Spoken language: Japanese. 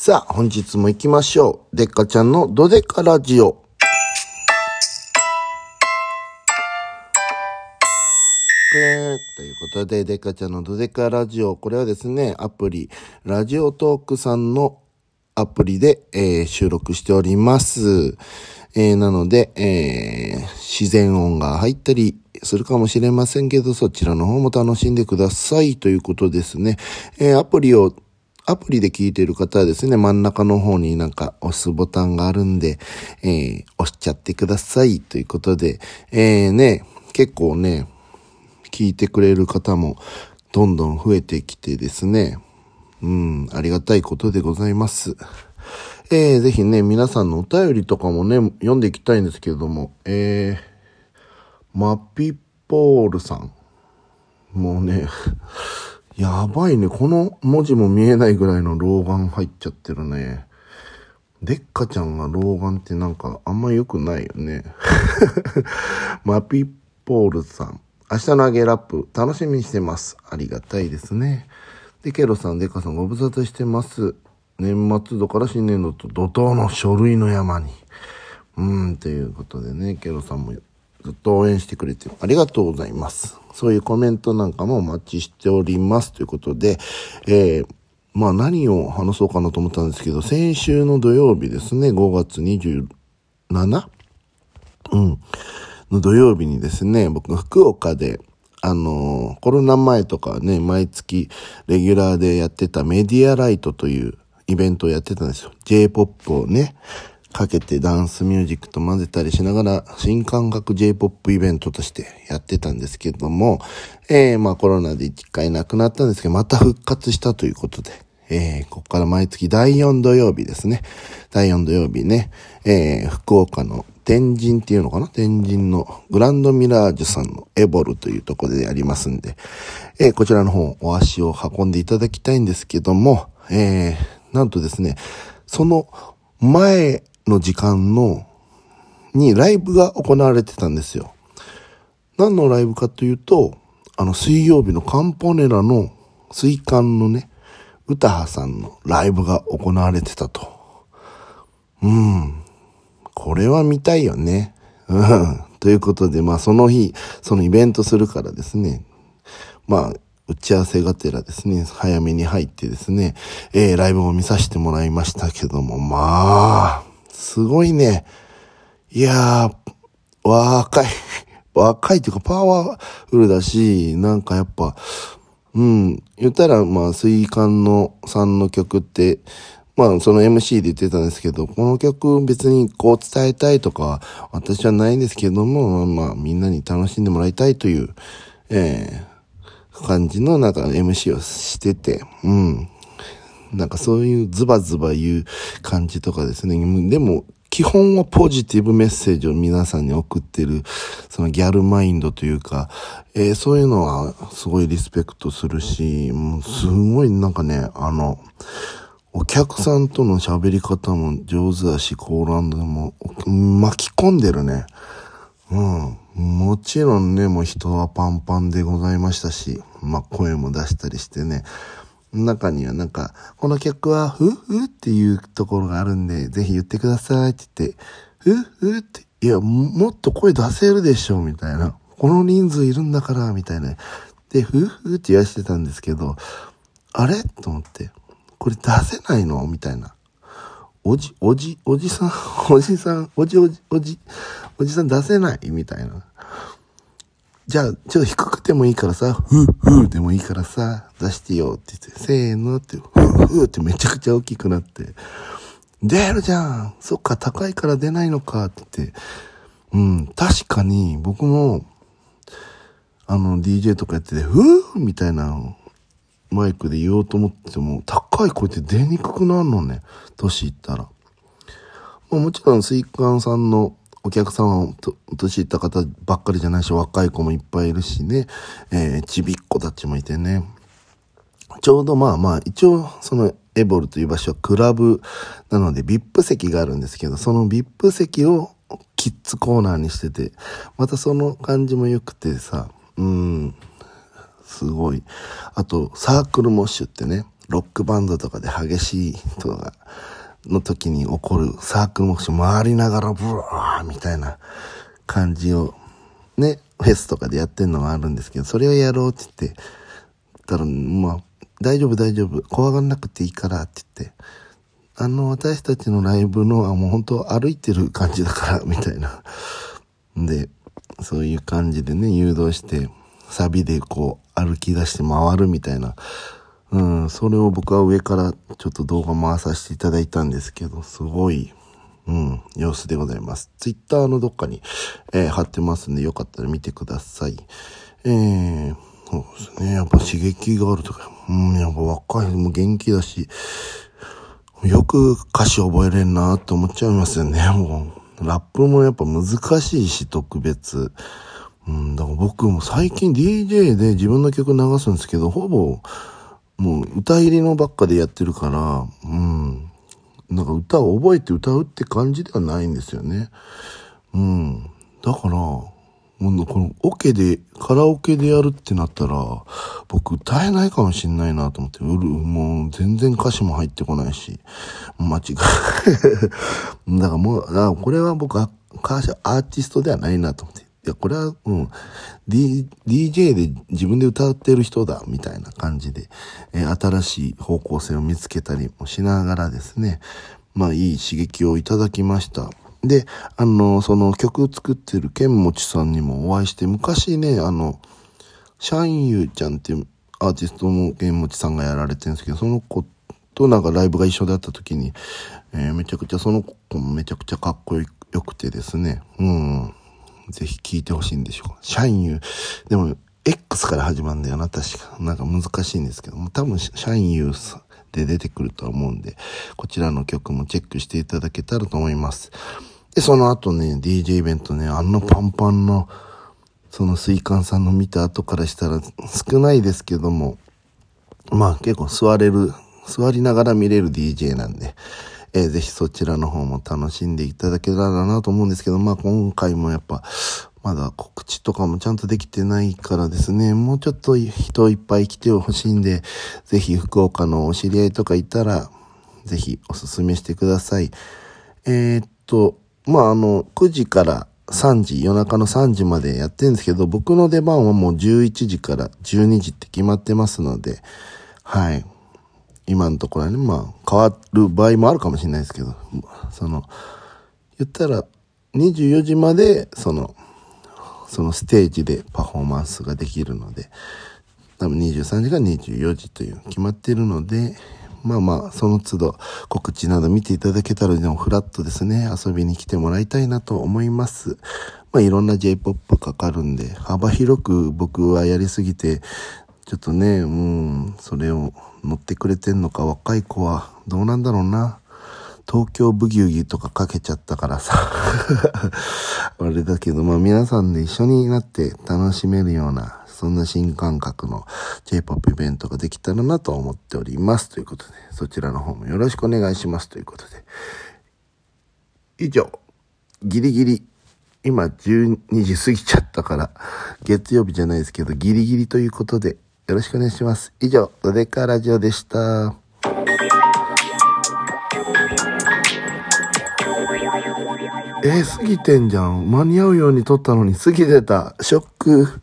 さあ、本日も行きましょう。でっかちゃんのドデカラジオ。ということで、デカちゃんのドデカラジオ。これはですね、アプリ、ラジオトークさんのアプリで、えー、収録しております。えー、なので、えー、自然音が入ったりするかもしれませんけど、そちらの方も楽しんでくださいということですね。えアプリをアプリで聞いている方はですね、真ん中の方になんか押すボタンがあるんで、えー、押しちゃってくださいということで、えー、ね、結構ね、聞いてくれる方もどんどん増えてきてですね、うん、ありがたいことでございます。えー、ぜひね、皆さんのお便りとかもね、読んでいきたいんですけれども、えー、マピポールさん。もうね、やばいね。この文字も見えないぐらいの老眼入っちゃってるね。でっかちゃんが老眼ってなんかあんま良くないよね。マピッポールさん。明日の揚げラップ楽しみにしてます。ありがたいですね。で、ケロさん、デカさんご無沙汰してます。年末度から新年度と怒涛の書類の山に。うん、ということでね、ケロさんもずっと応援してくれてありがとうございます。そういうコメントなんかもお待ちしております。ということで、えー、まあ何を話そうかなと思ったんですけど、先週の土曜日ですね、5月 27? うん。の土曜日にですね、僕福岡で、あのー、コロナ前とかね、毎月レギュラーでやってたメディアライトというイベントをやってたんですよ。J-POP をね、かけてダンスミュージックと混ぜたりしながら新感覚 J-POP イベントとしてやってたんですけども、えー、まあコロナで一回亡くなったんですけど、また復活したということで、えー、ここから毎月第4土曜日ですね。第4土曜日ね、えー、福岡の天神っていうのかな？天神のグランドミラージュさんのエボルというところでやりますんで、えー、こちらの方お足を運んでいただきたいんですけども、えー、なんとですね、その前の時間の、にライブが行われてたんですよ。何のライブかというと、あの水曜日のカンポネラの水管のね、歌羽さんのライブが行われてたと。うん。これは見たいよね。うん。ということで、まあその日、そのイベントするからですね。まあ、打ち合わせがてらですね、早めに入ってですね、えー、ライブを見させてもらいましたけども、まあ、すごいね。いやー、若い。若いっていうかパワフルだし、なんかやっぱ、うん、言ったら、まあ、水管のさんの曲って、まあ、その MC で言ってたんですけど、この曲別にこう伝えたいとか、私はないんですけども、まあ、みんなに楽しんでもらいたいという、えー、感じのなんか MC をしてて、うん。なんかそういうズバズバ言う感じとかですね。でも、基本はポジティブメッセージを皆さんに送ってる、そのギャルマインドというか、えー、そういうのはすごいリスペクトするし、もうすごいなんかね、あの、お客さんとの喋り方も上手だし、コーランドも巻き込んでるね。うん。もちろんね、もう人はパンパンでございましたし、まあ声も出したりしてね。中にはなんか、この曲は、ふふっていうところがあるんで、ぜひ言ってくださいって言って、ふふって、いや、もっと声出せるでしょ、みたいな。この人数いるんだから、みたいな。で、ふふって言わしてたんですけど、あれ？と思って、これ出せないの？みたいな。おじ、おじ、おじさん、おじさん、おじおじ、おじ、おじさん出せない？みたいな。じゃあ、ちょっと低くてもいいからさ、ふーふーでもいいからさ、出してよって言って、せーのって、ふーふーってめちゃくちゃ大きくなって、出るじゃんそっか、高いから出ないのかって言って、うん、確かに僕も、あの、DJ とかやってて、ふーみたいなマイクで言おうと思っても、高い声って出にくくなるのね、年いったら。まあ、もちろん、水カンさんのお客さんは年いった方ばっかりじゃないし、若い子もいっぱいいるしね、えー、ちびっ子たちもいてね。ちょうどまあまあ、一応その evoL という場所はクラブなので VIP 席があるんですけど、その VIP 席をキッズコーナーにしてて、またその感じも良くてさ、うん、すごい。あと、サークルモッシュってね、ロックバンドとかで激しい人がの時に起こるサークルモーション回りながらブワーみたいな感じをね、フェスとかでやってんのがあるんですけど、それをやろうって言って、たら、まあ、大丈夫大丈夫、怖がんなくていいからって言って、あの、私たちのライブのはもう本当歩いてる感じだから、みたいな。で、そういう感じでね、誘導して、サビでこう歩き出して回るみたいな。うん、それを僕は上からちょっと動画回させていただいたんですけど、すごい、うん、様子でございます。ツイッターのどっかに、えー、貼ってますんで、よかったら見てください。えー、そうですね。やっぱ刺激があるとか、うん、やっぱ若い、も元気だし、よく歌詞覚えれんなって思っちゃいますよね。もう、ラップもやっぱ難しいし、特別。うん、だから僕も最近 DJ で自分の曲流すんですけど、ほぼ、もう歌入りのばっかでやってるから、うん。なんか歌を覚えて歌うって感じではないんですよね。うん。だから、もうこのオケで、カラオケでやるってなったら、僕歌えないかもしんないなと思って、うる、もう全然歌詞も入ってこないし、間違い。だからもう、あこれは僕は歌詞、アーティストではないなと思って。いや、これは、うん、D、DJ で自分で歌ってる人だ、みたいな感じで、え、新しい方向性を見つけたりもしながらですね、まあ、いい刺激をいただきました。で、あの、その曲を作ってる剣持さんにもお会いして、昔ね、あの、シャンユーちゃんっていうアーティストの剣持さんがやられてるんですけど、その子となんかライブが一緒だった時に、えー、めちゃくちゃその子もめちゃくちゃかっこよくてですね、うん。ぜひ聞いてほしいんでしょう。シャインユー。でも、X から始まるんだよな、確か。なんか難しいんですけど、多分、シャインユーさんで出てくるとは思うんで、こちらの曲もチェックしていただけたらと思います。で、その後ね、DJ イベントね、あんなパンパンの、その水管さんの見た後からしたら少ないですけども、まあ結構座れる、座りながら見れる DJ なんで、えー、ぜひそちらの方も楽しんでいただけたらなと思うんですけど、まあ今回もやっぱ、まだ告知とかもちゃんとできてないからですね、もうちょっと人いっぱい来てほしいんで、ぜひ福岡のお知り合いとかいたら、ぜひおすすめしてください。えー、っと、まああの、9時から3時、夜中の3時までやってるんですけど、僕の出番はもう11時から12時って決まってますので、はい。今のところはね、まあ、変わる場合もあるかもしれないですけど、その、言ったら、24時まで、その、そのステージでパフォーマンスができるので、多分23時が24時という決まっているので、まあまあ、その都度告知など見ていただけたら、でもフラットですね、遊びに来てもらいたいなと思います。まあいろんな J-POP かかるんで、幅広く僕はやりすぎて、ちょっとね、うん、それを乗ってくれてんのか若い子はどうなんだろうな。東京ブギウギとかかけちゃったからさ。あれだけど、まあ皆さんで一緒になって楽しめるような、そんな新感覚の J-POP イベントができたらなと思っております。ということで、そちらの方もよろしくお願いします。ということで。以上、ギリギリ今12時過ぎちゃったから、月曜日じゃないですけど、ギリギリということで、よろしくお願いします。以上、ドデカラジオでした。えー、過ぎてんじゃん。間に合うように撮ったのに過ぎてた。ショック。